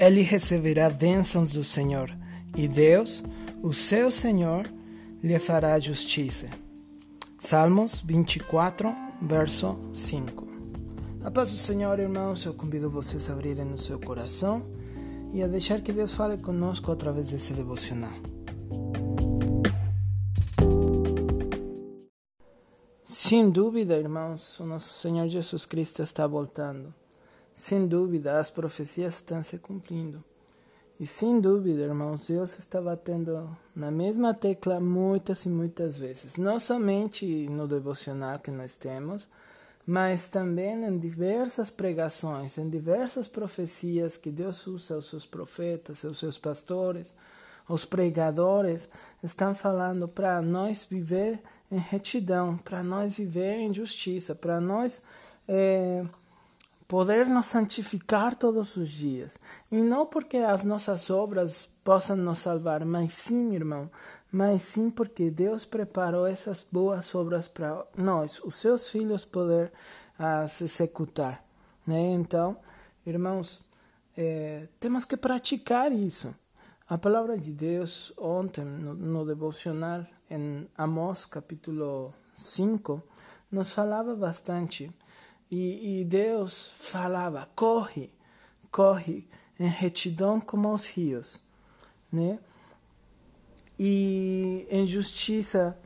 ele receberá bênçãos do Senhor, e Deus, o seu Senhor, lhe fará justiça. Salmos 24, verso 5. A paz do Senhor, irmãos, eu convido vocês a abrirem o seu coração e a deixar que Deus fale conosco através desse devocional. Sem dúvida, irmãos, o nosso Senhor Jesus Cristo está voltando. Sem dúvida, as profecias estão se cumprindo. E sem dúvida, irmãos, Deus está batendo na mesma tecla muitas e muitas vezes. Não somente no devocional que nós temos, mas também em diversas pregações, em diversas profecias que Deus usa os seus profetas, os seus pastores, os pregadores, estão falando para nós viver em retidão, para nós viver em justiça, para nós. Eh, poder nos santificar todos os dias. E não porque as nossas obras possam nos salvar, mas sim, irmão, mas sim porque Deus preparou essas boas obras para nós, os seus filhos, poder as executar. Né? Então, irmãos, é, temos que praticar isso. A palavra de Deus, ontem, no, no devocional, em Amós capítulo 5, nos falava bastante e, e Deus falava: corre, corre em retidão como os rios, né? E em justiça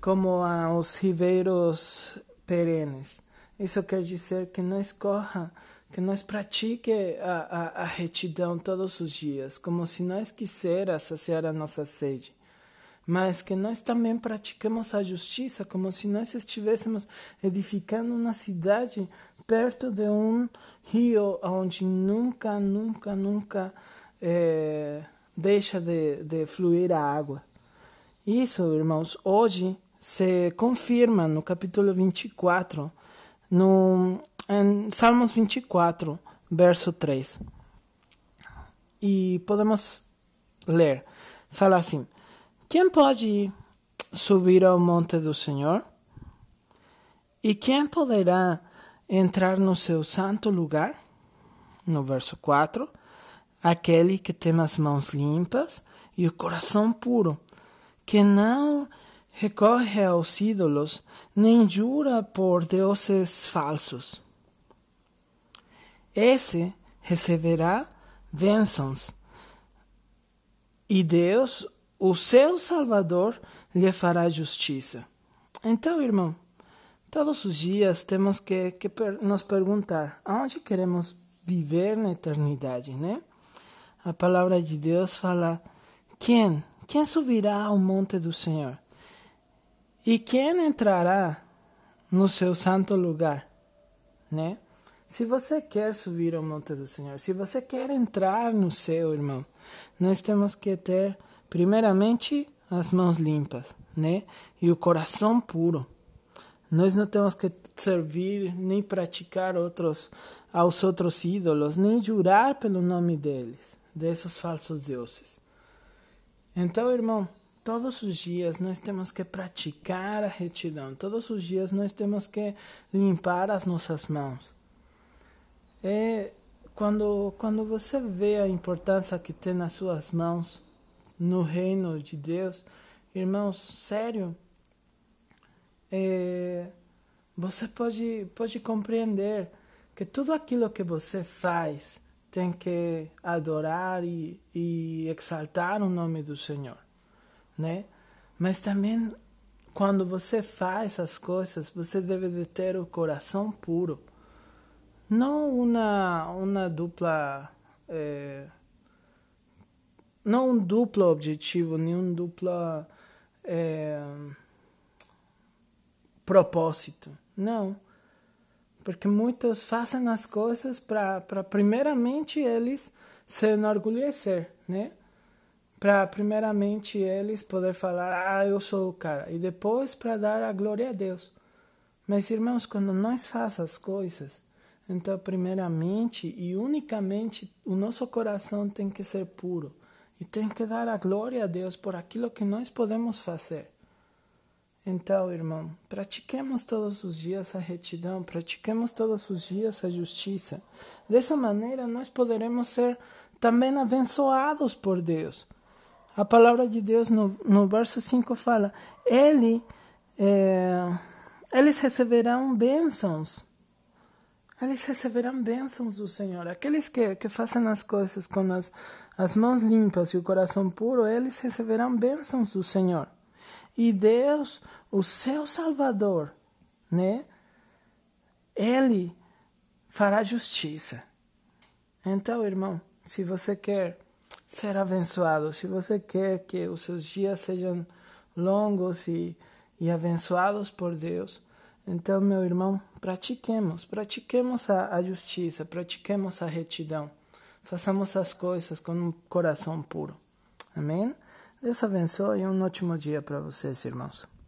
como os ribeiros perenes. Isso quer dizer que nós corra, que nós pratique a, a, a retidão todos os dias, como se nós quiséssemos saciar a nossa sede mas que nós também praticamos a justiça como se nós estivéssemos edificando uma cidade perto de um rio onde nunca, nunca, nunca é, deixa de, de fluir a água. Isso, irmãos, hoje se confirma no capítulo 24, no, em Salmos 24, verso 3. E podemos ler. Fala assim: quem pode subir ao monte do Senhor? E quem poderá entrar no seu santo lugar? No verso 4, aquele que tem as mãos limpas e o coração puro, que não recorre aos ídolos, nem jura por deuses falsos. Esse receberá bênçãos, e Deus o seu Salvador lhe fará justiça. Então, irmão, todos os dias temos que, que nos perguntar aonde queremos viver na eternidade, né? A palavra de Deus fala: quem? Quem subirá ao monte do Senhor? E quem entrará no seu santo lugar, né? Se você quer subir ao monte do Senhor, se você quer entrar no céu, irmão, nós temos que ter Primeiramente, as mãos limpas, né? E o coração puro. Nós não temos que servir nem praticar outros aos outros ídolos, nem jurar pelo nome deles, desses falsos deuses. Então, irmão, todos os dias nós temos que praticar a retidão. Todos os dias nós temos que limpar as nossas mãos. É quando quando você vê a importância que tem nas suas mãos, no reino de Deus, irmãos, sério, é, você pode, pode compreender que tudo aquilo que você faz tem que adorar e, e exaltar o nome do Senhor, né? Mas também quando você faz as coisas, você deve de ter o coração puro, não uma uma dupla é, não um duplo objetivo, nenhum duplo é, propósito. Não. Porque muitos fazem as coisas para, primeiramente, eles se enorgulhecer, né? Para, primeiramente, eles poder falar, ah, eu sou o cara. E depois, para dar a glória a Deus. Mas, irmãos, quando nós fazemos as coisas, então, primeiramente e unicamente, o nosso coração tem que ser puro e tem que dar a glória a Deus por aquilo que nós podemos fazer. Então, irmão, pratiquemos todos os dias a retidão, pratiquemos todos os dias a justiça. Dessa maneira, nós poderemos ser também abençoados por Deus. A palavra de Deus no, no verso 5 fala: Ele, é, eles receberão bênçãos. Eles receberão bênçãos do Senhor. Aqueles que, que fazem as coisas com as, as mãos limpas e o coração puro, eles receberão bênçãos do Senhor. E Deus, o seu Salvador, né? Ele fará justiça. Então, irmão, se você quer ser abençoado, se você quer que os seus dias sejam longos e, e abençoados por Deus, então, meu irmão, pratiquemos, pratiquemos a, a justiça, pratiquemos a retidão, façamos as coisas com um coração puro. Amém? Deus abençoe e um ótimo dia para vocês, irmãos.